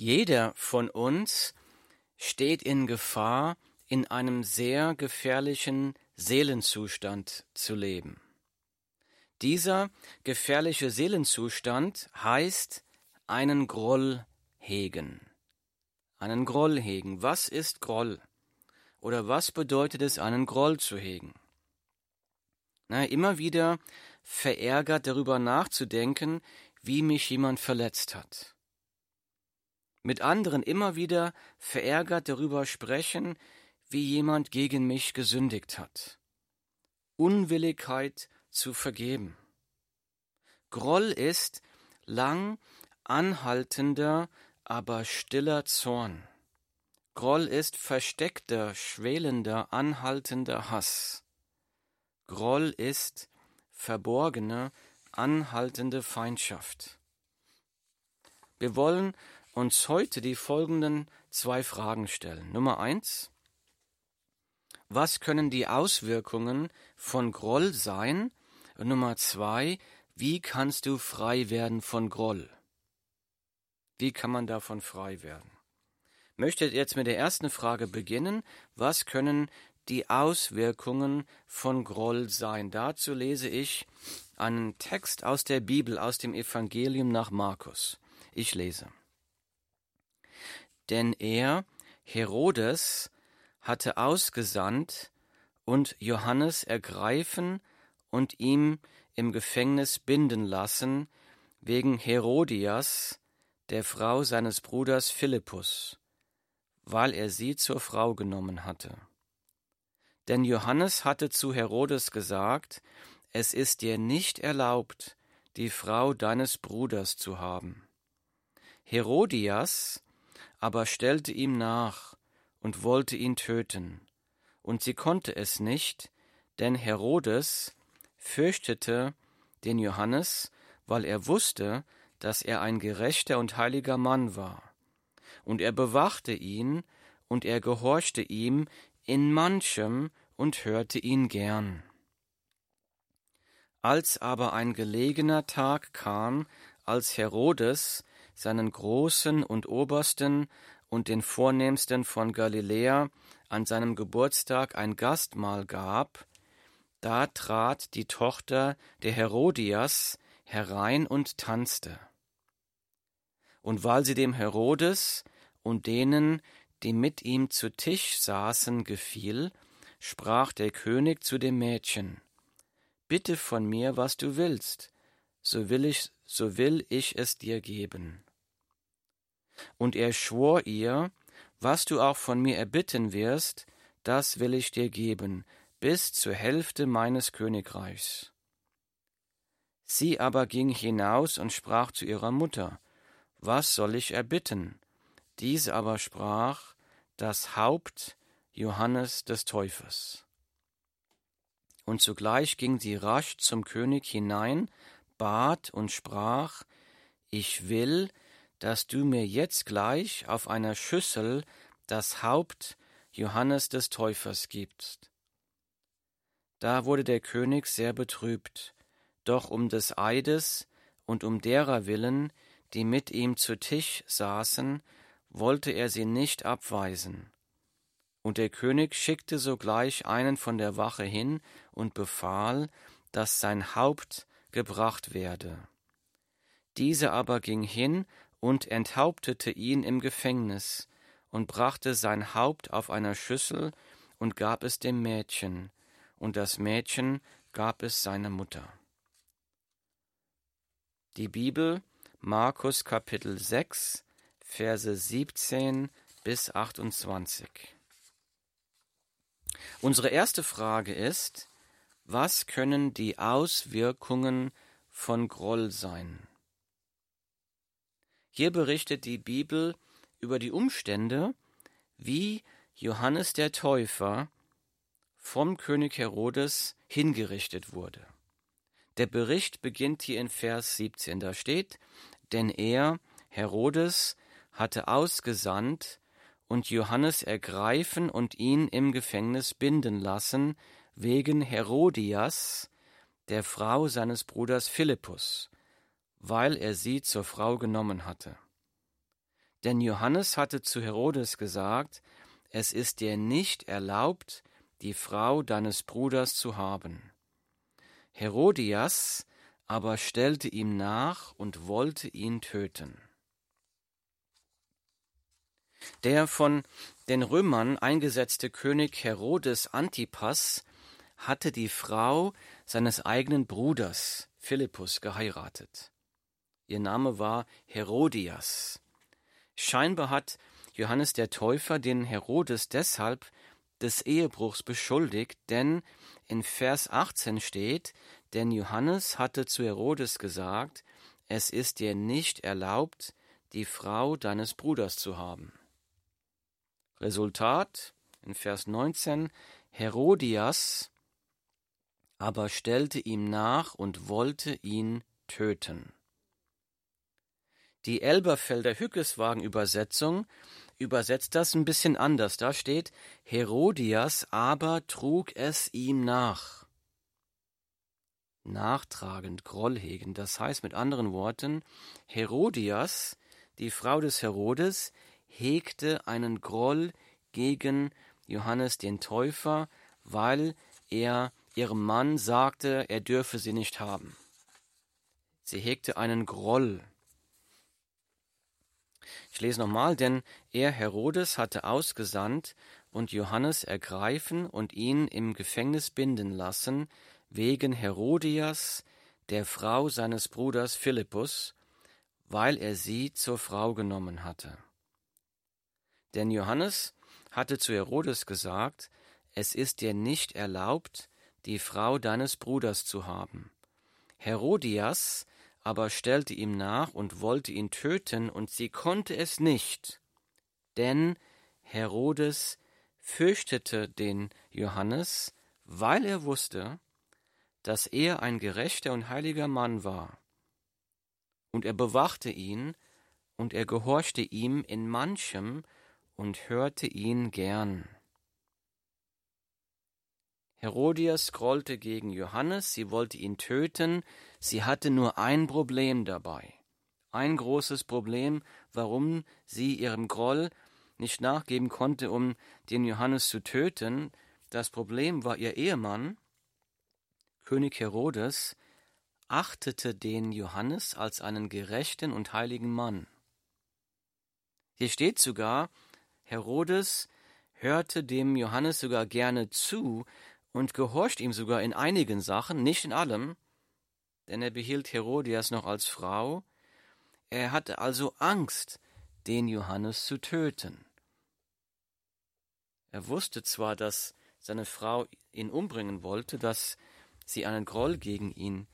Jeder von uns steht in Gefahr, in einem sehr gefährlichen Seelenzustand zu leben. Dieser gefährliche Seelenzustand heißt einen Groll hegen. Einen Groll hegen. Was ist Groll? Oder was bedeutet es, einen Groll zu hegen? Na, immer wieder verärgert darüber nachzudenken, wie mich jemand verletzt hat mit anderen immer wieder verärgert darüber sprechen, wie jemand gegen mich gesündigt hat. Unwilligkeit zu vergeben. Groll ist lang anhaltender, aber stiller Zorn. Groll ist versteckter, schwelender, anhaltender Hass. Groll ist verborgene, anhaltende Feindschaft. Wir wollen uns heute die folgenden zwei Fragen stellen. Nummer eins. Was können die Auswirkungen von Groll sein? Und Nummer zwei. Wie kannst du frei werden von Groll? Wie kann man davon frei werden? Möchtet jetzt mit der ersten Frage beginnen. Was können die Auswirkungen von Groll sein? Dazu lese ich einen Text aus der Bibel, aus dem Evangelium nach Markus. Ich lese denn er, Herodes, hatte ausgesandt und Johannes ergreifen und ihm im Gefängnis binden lassen, wegen Herodias, der Frau seines Bruders Philippus, weil er sie zur Frau genommen hatte. Denn Johannes hatte zu Herodes gesagt, es ist dir nicht erlaubt, die Frau deines Bruders zu haben. Herodias aber stellte ihm nach und wollte ihn töten. Und sie konnte es nicht, denn Herodes fürchtete den Johannes, weil er wusste, dass er ein gerechter und heiliger Mann war. Und er bewachte ihn, und er gehorchte ihm in manchem und hörte ihn gern. Als aber ein gelegener Tag kam, als Herodes seinen Großen und Obersten und den Vornehmsten von Galiläa an seinem Geburtstag ein Gastmahl gab, da trat die Tochter der Herodias herein und tanzte. Und weil sie dem Herodes und denen, die mit ihm zu Tisch saßen, gefiel, sprach der König zu dem Mädchen, Bitte von mir, was du willst, so will ich, so will ich es dir geben. Und er schwor ihr, was du auch von mir erbitten wirst, das will ich dir geben, bis zur Hälfte meines Königreichs. Sie aber ging hinaus und sprach zu ihrer Mutter, Was soll ich erbitten? Diese aber sprach, das Haupt Johannes des Täufers. Und zugleich ging sie rasch zum König hinein, bat und sprach, Ich will, dass du mir jetzt gleich auf einer Schüssel das Haupt Johannes des Täufers gibst. Da wurde der König sehr betrübt, doch um des Eides und um derer willen, die mit ihm zu Tisch saßen, wollte er sie nicht abweisen. Und der König schickte sogleich einen von der Wache hin und befahl, dass sein Haupt gebracht werde. Diese aber ging hin und enthauptete ihn im Gefängnis und brachte sein Haupt auf einer Schüssel und gab es dem Mädchen, und das Mädchen gab es seiner Mutter. Die Bibel Markus Kapitel 6 Verse 17 bis 28. Unsere erste Frage ist, was können die Auswirkungen von Groll sein? Hier berichtet die Bibel über die Umstände, wie Johannes der Täufer vom König Herodes hingerichtet wurde. Der Bericht beginnt hier in Vers 17. Da steht, denn er, Herodes, hatte ausgesandt und Johannes ergreifen und ihn im Gefängnis binden lassen, wegen Herodias, der Frau seines Bruders Philippus, weil er sie zur Frau genommen hatte. Denn Johannes hatte zu Herodes gesagt, es ist dir nicht erlaubt, die Frau deines Bruders zu haben. Herodias aber stellte ihm nach und wollte ihn töten. Der von den Römern eingesetzte König Herodes Antipas hatte die Frau seines eigenen Bruders Philippus geheiratet. Ihr Name war Herodias. Scheinbar hat Johannes der Täufer den Herodes deshalb des Ehebruchs beschuldigt, denn in Vers 18 steht, denn Johannes hatte zu Herodes gesagt, es ist dir nicht erlaubt, die Frau deines Bruders zu haben. Resultat in Vers 19, Herodias aber stellte ihm nach und wollte ihn töten. Die Elberfelder Hückeswagen-Übersetzung übersetzt das ein bisschen anders. Da steht, Herodias aber trug es ihm nach. Nachtragend, Groll hegen. Das heißt mit anderen Worten, Herodias, die Frau des Herodes, hegte einen Groll gegen Johannes den Täufer, weil er ihrem Mann sagte, er dürfe sie nicht haben. Sie hegte einen Groll ich lese nochmal, denn er Herodes hatte ausgesandt und Johannes ergreifen und ihn im Gefängnis binden lassen, wegen Herodias, der Frau seines Bruders Philippus, weil er sie zur Frau genommen hatte. Denn Johannes hatte zu Herodes gesagt, es ist dir nicht erlaubt, die Frau deines Bruders zu haben. Herodias aber stellte ihm nach und wollte ihn töten, und sie konnte es nicht, denn Herodes fürchtete den Johannes, weil er wusste, dass er ein gerechter und heiliger Mann war. Und er bewachte ihn, und er gehorchte ihm in manchem und hörte ihn gern. Herodias grollte gegen Johannes, sie wollte ihn töten, sie hatte nur ein Problem dabei. Ein großes Problem, warum sie ihrem Groll nicht nachgeben konnte, um den Johannes zu töten. Das Problem war ihr Ehemann, König Herodes, achtete den Johannes als einen gerechten und heiligen Mann. Hier steht sogar, Herodes hörte dem Johannes sogar gerne zu, und gehorcht ihm sogar in einigen Sachen, nicht in allem, denn er behielt Herodias noch als Frau. Er hatte also Angst, den Johannes zu töten. Er wusste zwar, dass seine Frau ihn umbringen wollte, dass sie einen Groll gegen ihn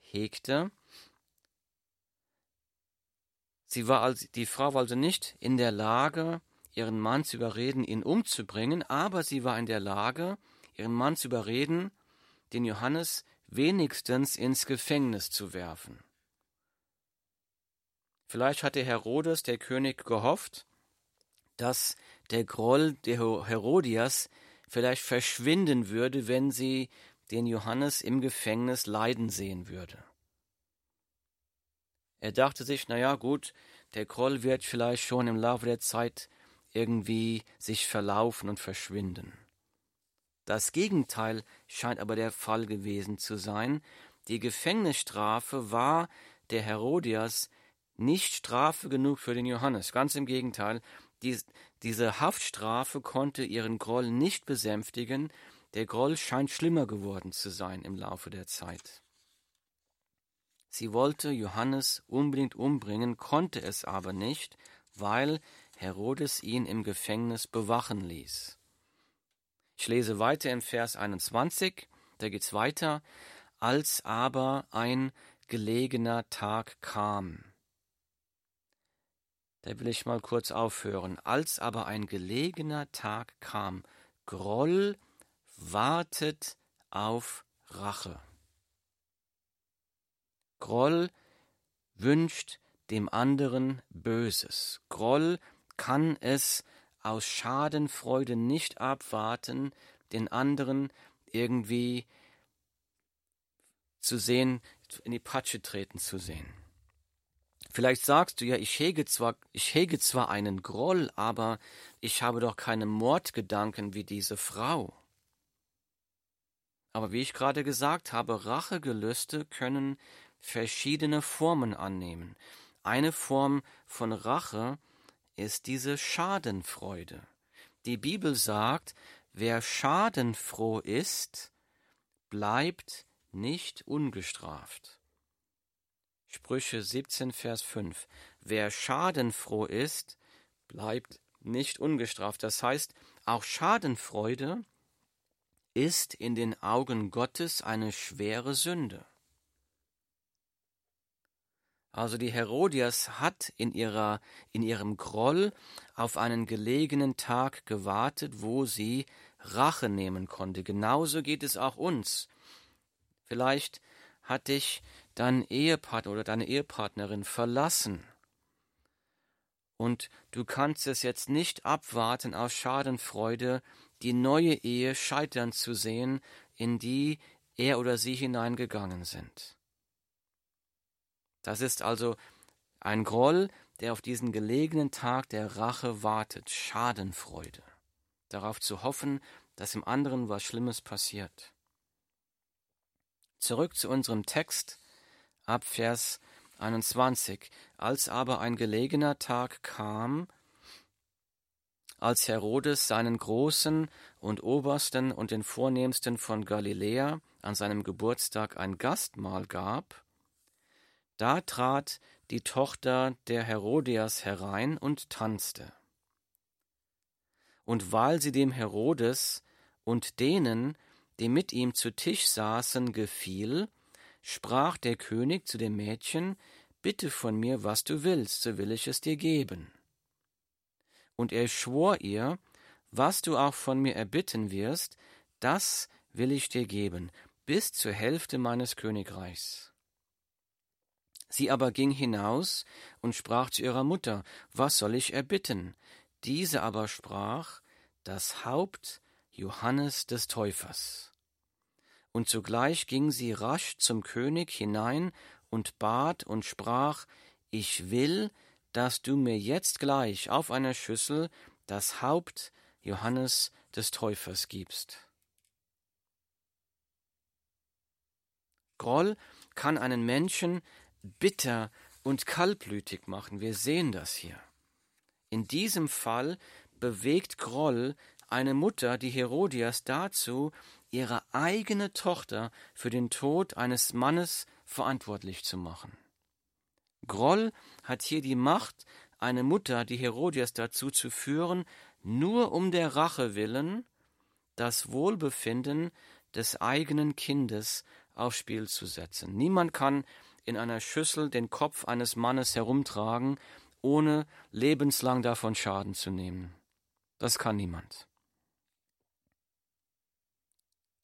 hegte. Sie war also, die Frau war also nicht in der Lage, ihren Mann zu überreden, ihn umzubringen, aber sie war in der Lage, ihren Mann zu überreden, den Johannes wenigstens ins Gefängnis zu werfen. Vielleicht hatte Herodes, der König, gehofft, dass der Groll der Herodias vielleicht verschwinden würde, wenn sie den Johannes im Gefängnis leiden sehen würde. Er dachte sich, na ja, gut, der Groll wird vielleicht schon im Laufe der Zeit irgendwie sich verlaufen und verschwinden. Das Gegenteil scheint aber der Fall gewesen zu sein. Die Gefängnisstrafe war der Herodias nicht Strafe genug für den Johannes. Ganz im Gegenteil, dies, diese Haftstrafe konnte ihren Groll nicht besänftigen. Der Groll scheint schlimmer geworden zu sein im Laufe der Zeit. Sie wollte Johannes unbedingt umbringen, konnte es aber nicht, weil Herodes ihn im Gefängnis bewachen ließ. Ich lese weiter im Vers 21, da geht's weiter. Als aber ein gelegener Tag kam. Da will ich mal kurz aufhören. Als aber ein gelegener Tag kam, Groll wartet auf Rache. Groll wünscht dem anderen Böses. Groll kann es aus Schadenfreude nicht abwarten, den anderen irgendwie zu sehen, in die Patsche treten zu sehen. Vielleicht sagst du ja, ich hege zwar, ich hege zwar einen Groll, aber ich habe doch keine Mordgedanken wie diese Frau. Aber wie ich gerade gesagt habe, Rachegelüste können verschiedene Formen annehmen. Eine Form von Rache ist diese Schadenfreude. Die Bibel sagt, wer schadenfroh ist, bleibt nicht ungestraft. Sprüche 17, Vers 5. Wer schadenfroh ist, bleibt nicht ungestraft. Das heißt, auch Schadenfreude ist in den Augen Gottes eine schwere Sünde. Also die Herodias hat in ihrer in ihrem Groll auf einen gelegenen Tag gewartet, wo sie Rache nehmen konnte. Genauso geht es auch uns. Vielleicht hat dich dein Ehepartner oder deine Ehepartnerin verlassen. Und du kannst es jetzt nicht abwarten aus Schadenfreude, die neue Ehe scheitern zu sehen, in die er oder sie hineingegangen sind. Das ist also ein Groll, der auf diesen gelegenen Tag der Rache wartet, Schadenfreude, darauf zu hoffen, dass im anderen was Schlimmes passiert. Zurück zu unserem Text ab Vers 21. Als aber ein gelegener Tag kam, als Herodes seinen Großen und Obersten und den Vornehmsten von Galiläa an seinem Geburtstag ein Gastmahl gab, da trat die Tochter der Herodias herein und tanzte. Und weil sie dem Herodes und denen, die mit ihm zu Tisch saßen, gefiel, sprach der König zu dem Mädchen, Bitte von mir, was du willst, so will ich es dir geben. Und er schwor ihr, Was du auch von mir erbitten wirst, das will ich dir geben, bis zur Hälfte meines Königreichs. Sie aber ging hinaus und sprach zu ihrer Mutter, Was soll ich erbitten? Diese aber sprach, Das Haupt Johannes des Täufers. Und sogleich ging sie rasch zum König hinein und bat und sprach, Ich will, dass du mir jetzt gleich auf einer Schüssel das Haupt Johannes des Täufers gibst. Groll kann einen Menschen bitter und kaltblütig machen. Wir sehen das hier. In diesem Fall bewegt Groll eine Mutter, die Herodias, dazu, ihre eigene Tochter für den Tod eines Mannes verantwortlich zu machen. Groll hat hier die Macht, eine Mutter, die Herodias, dazu zu führen, nur um der Rache willen, das Wohlbefinden des eigenen Kindes aufs Spiel zu setzen. Niemand kann in einer Schüssel den Kopf eines Mannes herumtragen, ohne lebenslang davon Schaden zu nehmen. Das kann niemand.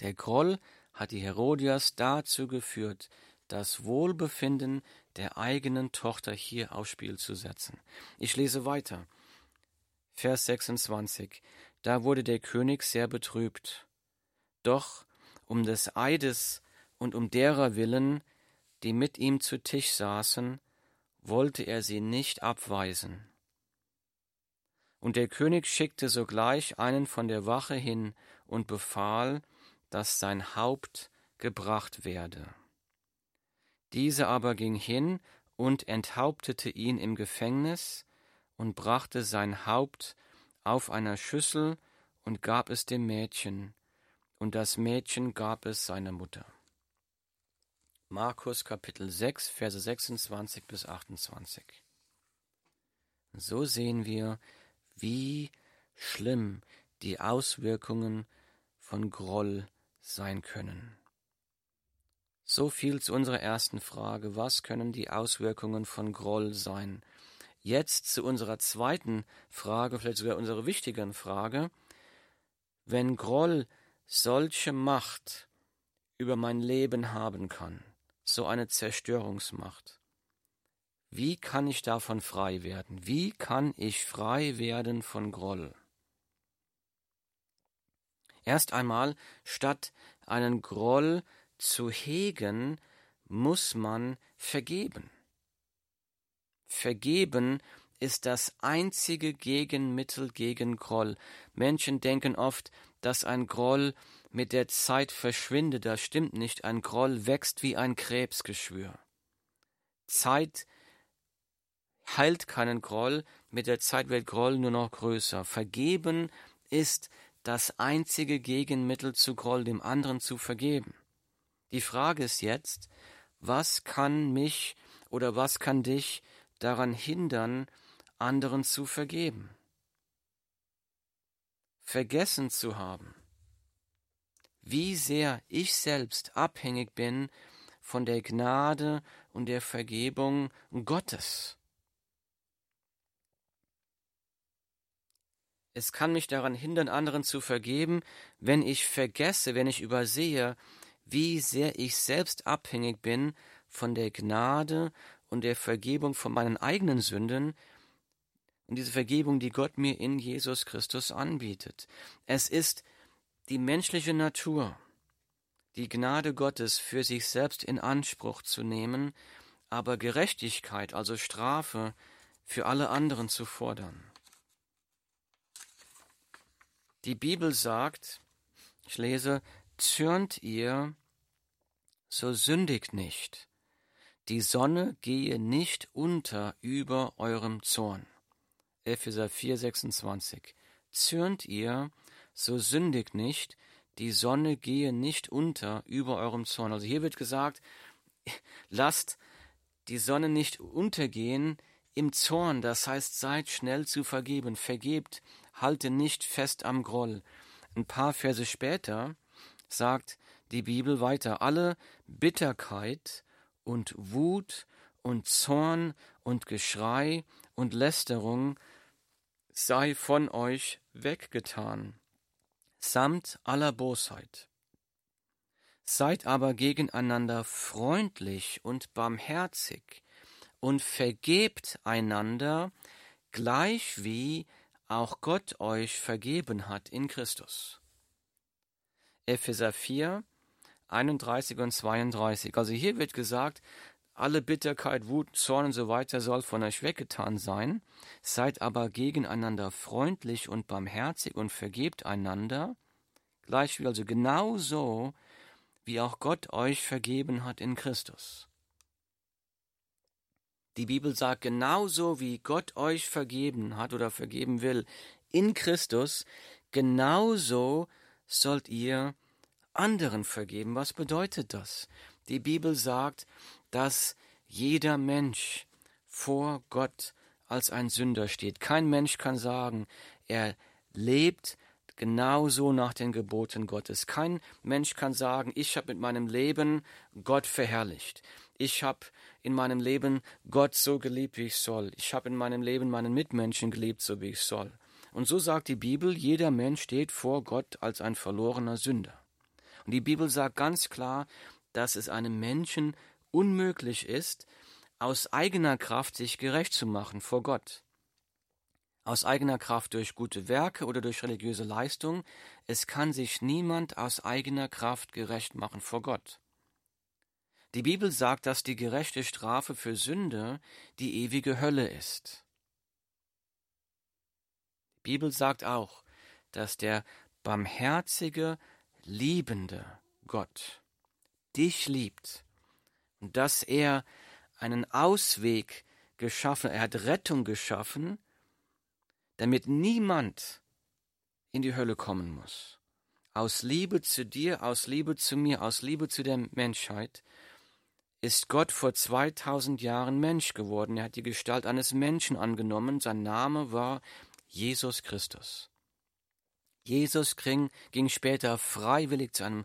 Der Groll hat die Herodias dazu geführt, das Wohlbefinden der eigenen Tochter hier aufs Spiel zu setzen. Ich lese weiter. Vers 26. Da wurde der König sehr betrübt. Doch um des Eides und um derer willen, die mit ihm zu Tisch saßen, wollte er sie nicht abweisen. Und der König schickte sogleich einen von der Wache hin und befahl, dass sein Haupt gebracht werde. Diese aber ging hin und enthauptete ihn im Gefängnis und brachte sein Haupt auf einer Schüssel und gab es dem Mädchen, und das Mädchen gab es seiner Mutter. Markus Kapitel 6, Verse 26 bis 28. So sehen wir, wie schlimm die Auswirkungen von Groll sein können. So viel zu unserer ersten Frage, was können die Auswirkungen von Groll sein? Jetzt zu unserer zweiten Frage, vielleicht sogar unserer wichtigen Frage. Wenn Groll solche Macht über mein Leben haben kann, so eine Zerstörungsmacht. Wie kann ich davon frei werden? Wie kann ich frei werden von Groll? Erst einmal, statt einen Groll zu hegen, muss man vergeben. Vergeben ist das einzige Gegenmittel gegen Groll. Menschen denken oft, dass ein Groll mit der Zeit verschwindet. Das stimmt nicht. Ein Groll wächst wie ein Krebsgeschwür. Zeit heilt keinen Groll, mit der Zeit wird Groll nur noch größer. Vergeben ist das einzige Gegenmittel zu Groll, dem anderen zu vergeben. Die Frage ist jetzt, was kann mich oder was kann dich daran hindern, anderen zu vergeben? Vergessen zu haben, wie sehr ich selbst abhängig bin von der Gnade und der Vergebung Gottes. Es kann mich daran hindern, anderen zu vergeben, wenn ich vergesse, wenn ich übersehe, wie sehr ich selbst abhängig bin von der Gnade und der Vergebung von meinen eigenen Sünden und diese Vergebung, die Gott mir in Jesus Christus anbietet. Es ist die menschliche Natur, die Gnade Gottes für sich selbst in Anspruch zu nehmen, aber Gerechtigkeit, also Strafe, für alle anderen zu fordern. Die Bibel sagt, ich lese, zürnt ihr, so sündigt nicht. Die Sonne gehe nicht unter über eurem Zorn. Epheser 4, 26. Zürnt ihr, so sündigt nicht, die Sonne gehe nicht unter über eurem Zorn. Also hier wird gesagt, lasst die Sonne nicht untergehen im Zorn, das heißt, seid schnell zu vergeben, vergebt, halte nicht fest am Groll. Ein paar Verse später sagt die Bibel weiter, alle Bitterkeit und Wut und Zorn und Geschrei und Lästerung sei von euch weggetan, samt aller Bosheit. Seid aber gegeneinander freundlich und barmherzig und vergebt einander, gleich wie auch Gott euch vergeben hat in Christus. Epheser 4, 31 und 32. Also hier wird gesagt, alle Bitterkeit, Wut, Zorn und so weiter soll von euch weggetan sein. Seid aber gegeneinander freundlich und barmherzig und vergebt einander, gleichwie also genauso, wie auch Gott euch vergeben hat in Christus. Die Bibel sagt, genauso wie Gott euch vergeben hat oder vergeben will in Christus, genauso sollt ihr anderen vergeben. Was bedeutet das? Die Bibel sagt, dass jeder Mensch vor Gott als ein Sünder steht. Kein Mensch kann sagen, er lebt genauso nach den Geboten Gottes. Kein Mensch kann sagen, ich habe mit meinem Leben Gott verherrlicht. Ich habe in meinem Leben Gott so geliebt, wie ich soll. Ich habe in meinem Leben meinen Mitmenschen geliebt, so wie ich soll. Und so sagt die Bibel, jeder Mensch steht vor Gott als ein verlorener Sünder. Und die Bibel sagt ganz klar, dass es einem Menschen unmöglich ist, aus eigener Kraft sich gerecht zu machen vor Gott. Aus eigener Kraft durch gute Werke oder durch religiöse Leistung, es kann sich niemand aus eigener Kraft gerecht machen vor Gott. Die Bibel sagt, dass die gerechte Strafe für Sünde die ewige Hölle ist. Die Bibel sagt auch, dass der barmherzige, liebende Gott dich liebt dass er einen Ausweg geschaffen, er hat Rettung geschaffen, damit niemand in die Hölle kommen muss. Aus Liebe zu dir, aus Liebe zu mir, aus Liebe zu der Menschheit ist Gott vor 2000 Jahren Mensch geworden. Er hat die Gestalt eines Menschen angenommen. Sein Name war Jesus Christus. Jesus ging, später freiwillig zu einem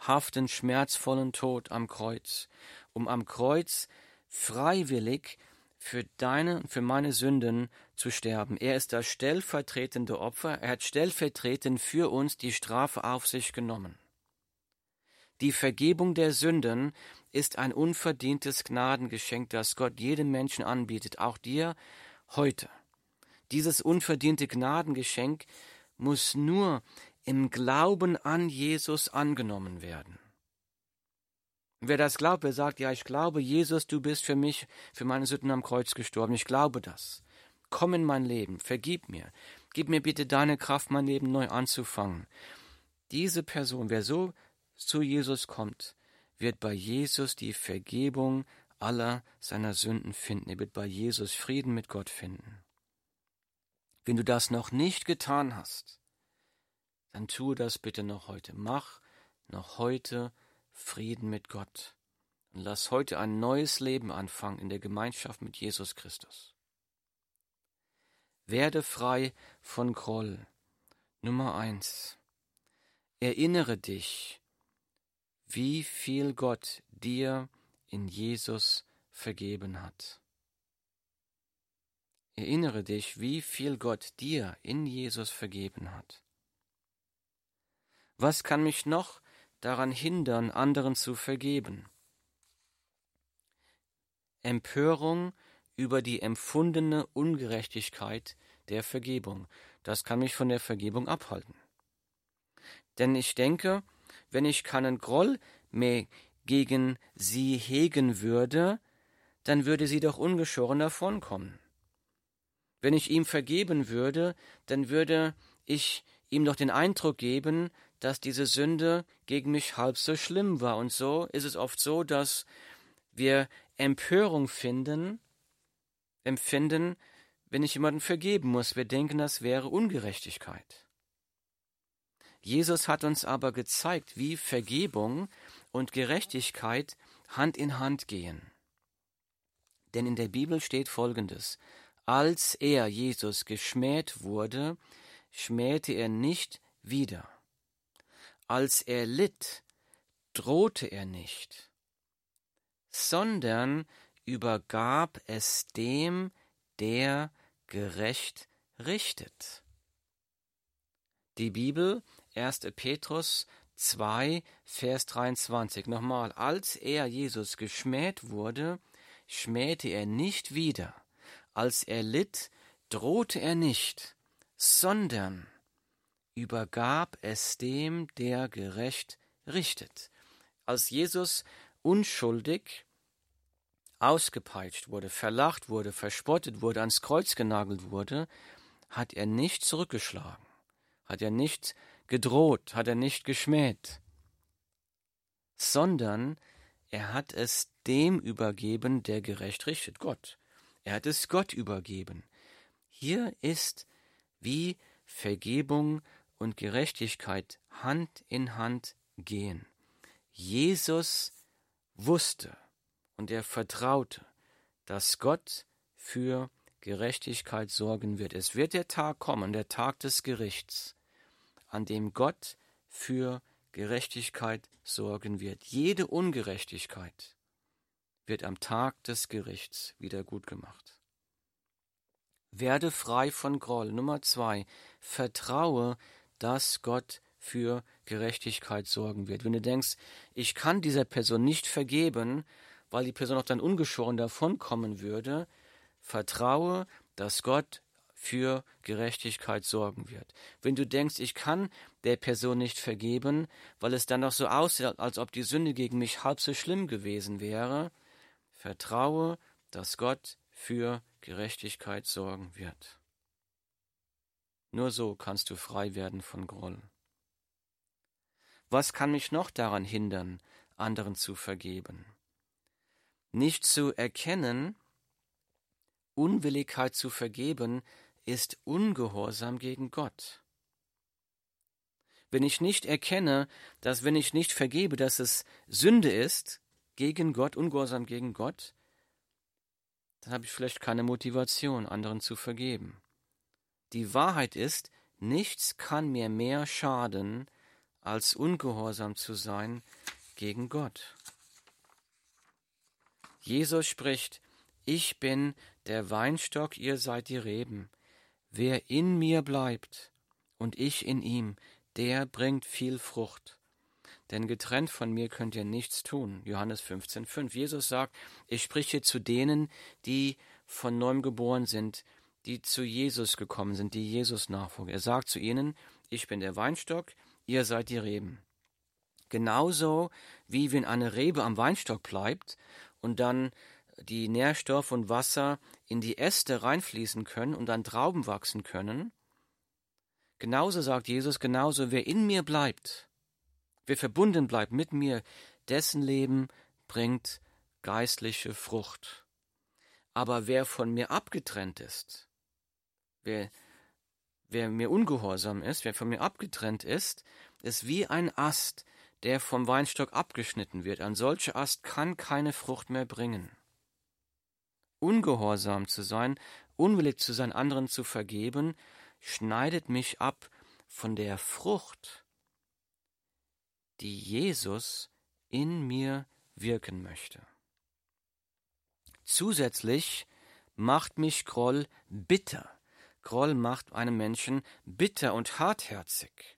schmerzhaften, schmerzvollen Tod am Kreuz, um am Kreuz freiwillig für deine und für meine Sünden zu sterben. Er ist das stellvertretende Opfer. Er hat stellvertretend für uns die Strafe auf sich genommen. Die Vergebung der Sünden ist ein unverdientes Gnadengeschenk, das Gott jedem Menschen anbietet, auch dir heute. Dieses unverdiente Gnadengeschenk muss nur im Glauben an Jesus angenommen werden. Wer das glaubt, wer sagt, ja, ich glaube, Jesus, du bist für mich, für meine Sünden am Kreuz gestorben, ich glaube das. Komm in mein Leben, vergib mir. Gib mir bitte deine Kraft, mein Leben neu anzufangen. Diese Person, wer so zu Jesus kommt, wird bei Jesus die Vergebung aller seiner Sünden finden. Er wird bei Jesus Frieden mit Gott finden. Wenn du das noch nicht getan hast, dann tue das bitte noch heute. Mach noch heute Frieden mit Gott und lass heute ein neues Leben anfangen in der Gemeinschaft mit Jesus Christus. Werde frei von Groll. Nummer eins. Erinnere dich, wie viel Gott dir in Jesus vergeben hat. Erinnere dich, wie viel Gott dir in Jesus vergeben hat. Was kann mich noch daran hindern, anderen zu vergeben. Empörung über die empfundene Ungerechtigkeit der Vergebung. Das kann mich von der Vergebung abhalten. Denn ich denke, wenn ich keinen Groll mehr gegen sie hegen würde, dann würde sie doch ungeschoren davonkommen. Wenn ich ihm vergeben würde, dann würde ich ihm doch den Eindruck geben, dass diese Sünde gegen mich halb so schlimm war. Und so ist es oft so, dass wir Empörung finden, empfinden, wenn ich jemanden vergeben muss. Wir denken, das wäre Ungerechtigkeit. Jesus hat uns aber gezeigt, wie Vergebung und Gerechtigkeit Hand in Hand gehen. Denn in der Bibel steht Folgendes. Als er, Jesus, geschmäht wurde, schmähte er nicht wieder. Als er litt, drohte er nicht, sondern übergab es dem, der gerecht richtet. Die Bibel, 1. Petrus 2, Vers 23. Nochmal, als er Jesus geschmäht wurde, schmähte er nicht wieder. Als er litt, drohte er nicht, sondern übergab es dem, der gerecht richtet. Als Jesus unschuldig ausgepeitscht wurde, verlacht wurde, verspottet wurde, ans Kreuz genagelt wurde, hat er nicht zurückgeschlagen, hat er nicht gedroht, hat er nicht geschmäht, sondern er hat es dem übergeben, der gerecht richtet, Gott. Er hat es Gott übergeben. Hier ist wie Vergebung und Gerechtigkeit Hand in Hand gehen. Jesus wusste und er vertraute, dass Gott für Gerechtigkeit sorgen wird. Es wird der Tag kommen, der Tag des Gerichts, an dem Gott für Gerechtigkeit sorgen wird. Jede Ungerechtigkeit wird am Tag des Gerichts wieder gut gemacht. Werde frei von Groll. Nummer zwei, vertraue dass Gott für Gerechtigkeit sorgen wird. Wenn du denkst, ich kann dieser Person nicht vergeben, weil die Person auch dann ungeschoren davonkommen würde, vertraue, dass Gott für Gerechtigkeit sorgen wird. Wenn du denkst, ich kann der Person nicht vergeben, weil es dann noch so aussieht, als ob die Sünde gegen mich halb so schlimm gewesen wäre, vertraue, dass Gott für Gerechtigkeit sorgen wird. Nur so kannst du frei werden von Groll. Was kann mich noch daran hindern, anderen zu vergeben? Nicht zu erkennen, Unwilligkeit zu vergeben, ist Ungehorsam gegen Gott. Wenn ich nicht erkenne, dass wenn ich nicht vergebe, dass es Sünde ist, gegen Gott, Ungehorsam gegen Gott, dann habe ich vielleicht keine Motivation, anderen zu vergeben. Die Wahrheit ist, nichts kann mir mehr schaden, als ungehorsam zu sein gegen Gott. Jesus spricht, ich bin der Weinstock, ihr seid die Reben. Wer in mir bleibt und ich in ihm, der bringt viel Frucht. Denn getrennt von mir könnt ihr nichts tun. Johannes 15,5. Jesus sagt, ich spreche zu denen, die von neuem geboren sind, die zu Jesus gekommen sind, die Jesus nachfolgen. Er sagt zu ihnen, ich bin der Weinstock, ihr seid die Reben. Genauso wie wenn eine Rebe am Weinstock bleibt und dann die Nährstoff und Wasser in die Äste reinfließen können und dann Trauben wachsen können. Genauso sagt Jesus, genauso wer in mir bleibt, wer verbunden bleibt mit mir, dessen Leben bringt geistliche Frucht. Aber wer von mir abgetrennt ist, wer, wer mir ungehorsam ist, wer von mir abgetrennt ist, ist wie ein Ast, der vom Weinstock abgeschnitten wird. Ein solcher Ast kann keine Frucht mehr bringen. Ungehorsam zu sein, unwillig zu sein, anderen zu vergeben, schneidet mich ab von der Frucht, die Jesus in mir wirken möchte. Zusätzlich macht mich Groll bitter. Groll macht einen Menschen bitter und hartherzig.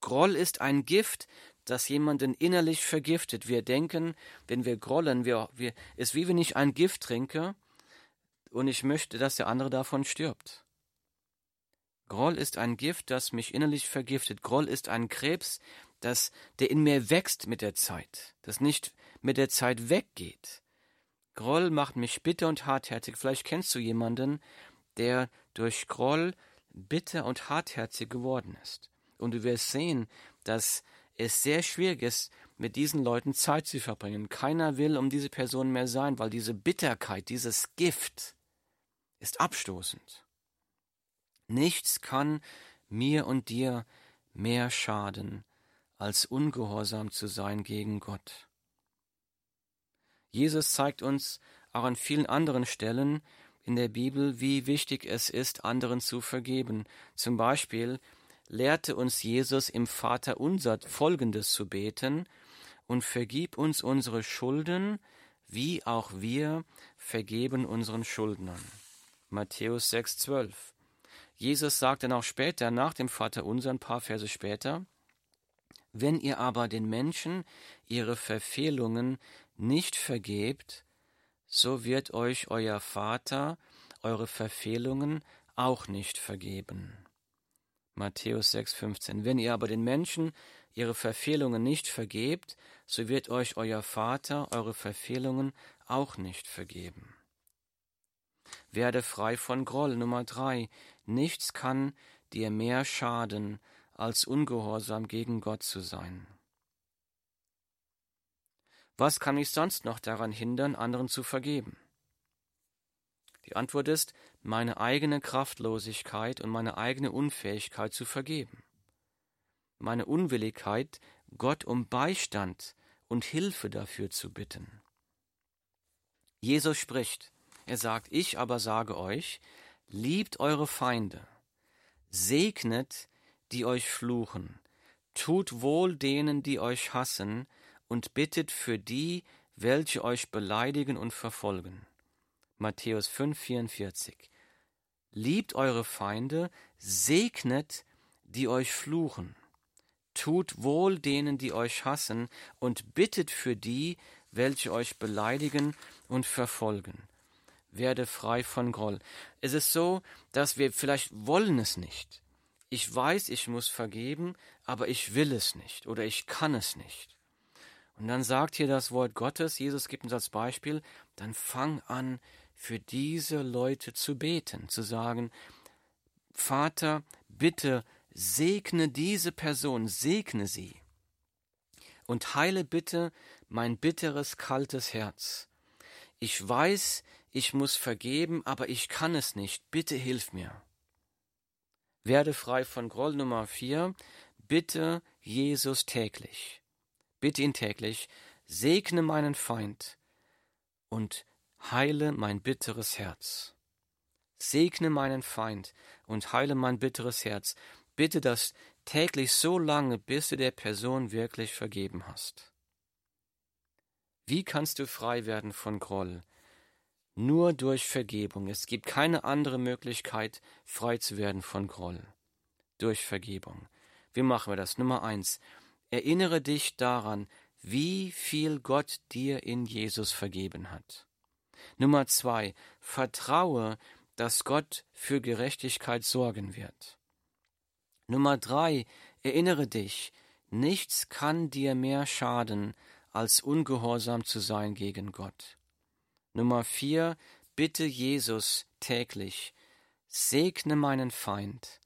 Groll ist ein Gift, das jemanden innerlich vergiftet. Wir denken, wenn wir grollen, wir, wir, ist wie wenn ich ein Gift trinke und ich möchte, dass der andere davon stirbt. Groll ist ein Gift, das mich innerlich vergiftet. Groll ist ein Krebs, das, der in mir wächst mit der Zeit, das nicht mit der Zeit weggeht. Groll macht mich bitter und hartherzig. Vielleicht kennst du jemanden, der durch Groll bitter und hartherzig geworden ist. Und du wirst sehen, dass es sehr schwierig ist, mit diesen Leuten Zeit zu verbringen. Keiner will um diese Person mehr sein, weil diese Bitterkeit, dieses Gift ist abstoßend. Nichts kann mir und dir mehr schaden, als ungehorsam zu sein gegen Gott. Jesus zeigt uns auch an vielen anderen Stellen in der Bibel, wie wichtig es ist, anderen zu vergeben. Zum Beispiel lehrte uns Jesus im Vater unser Folgendes zu beten und vergib uns unsere Schulden, wie auch wir vergeben unseren Schuldnern. Matthäus 6,12. Jesus sagte dann auch später, nach dem Vater unser, ein paar Verse später, wenn ihr aber den Menschen ihre Verfehlungen nicht vergebt, so wird euch euer Vater eure Verfehlungen auch nicht vergeben. Matthäus 6,15 Wenn ihr aber den Menschen ihre Verfehlungen nicht vergebt, so wird euch euer Vater eure Verfehlungen auch nicht vergeben. Werde frei von Groll. Nummer drei. Nichts kann dir mehr schaden, als ungehorsam gegen Gott zu sein. Was kann mich sonst noch daran hindern, anderen zu vergeben? Die Antwort ist meine eigene Kraftlosigkeit und meine eigene Unfähigkeit zu vergeben. Meine Unwilligkeit, Gott um Beistand und Hilfe dafür zu bitten. Jesus spricht, er sagt, ich aber sage euch, liebt eure Feinde, segnet, die euch fluchen, tut wohl denen, die euch hassen, und bittet für die, welche euch beleidigen und verfolgen. Matthäus 5,44 Liebt eure Feinde, segnet, die euch fluchen, tut wohl denen, die euch hassen, und bittet für die, welche euch beleidigen und verfolgen. Werde frei von Groll. Es ist so, dass wir vielleicht wollen es nicht. Ich weiß, ich muss vergeben, aber ich will es nicht oder ich kann es nicht. Und dann sagt hier das Wort Gottes, Jesus gibt uns als Beispiel, dann fang an, für diese Leute zu beten, zu sagen, Vater, bitte segne diese Person, segne sie und heile bitte mein bitteres, kaltes Herz. Ich weiß, ich muss vergeben, aber ich kann es nicht. Bitte hilf mir. Werde frei von Groll Nummer vier. Bitte Jesus täglich bitte ihn täglich, segne meinen Feind und heile mein bitteres Herz. Segne meinen Feind und heile mein bitteres Herz. Bitte das täglich so lange, bis du der Person wirklich vergeben hast. Wie kannst du frei werden von Groll? Nur durch Vergebung. Es gibt keine andere Möglichkeit, frei zu werden von Groll. Durch Vergebung. Wie machen wir das? Nummer eins. Erinnere dich daran, wie viel Gott dir in Jesus vergeben hat. Nummer zwei, vertraue, dass Gott für Gerechtigkeit sorgen wird. Nummer drei, erinnere dich, Nichts kann dir mehr schaden, als ungehorsam zu sein gegen Gott. Nummer vier, bitte Jesus täglich, segne meinen Feind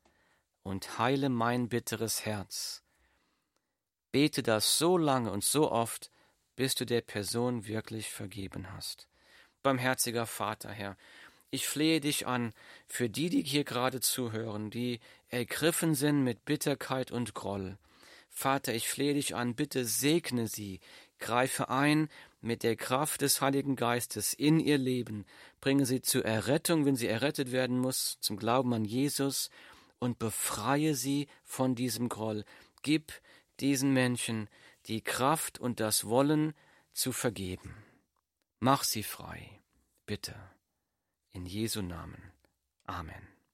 und heile mein bitteres Herz. Bete das so lange und so oft, bis du der Person wirklich vergeben hast. Barmherziger Vater, Herr, ich flehe dich an für die, die hier gerade zuhören, die ergriffen sind mit Bitterkeit und Groll. Vater, ich flehe dich an, bitte segne sie, greife ein mit der Kraft des Heiligen Geistes in ihr Leben, bringe sie zur Errettung, wenn sie errettet werden muss, zum Glauben an Jesus und befreie sie von diesem Groll. Gib diesen Menschen die Kraft und das Wollen zu vergeben. Mach sie frei, bitte. In Jesu Namen. Amen.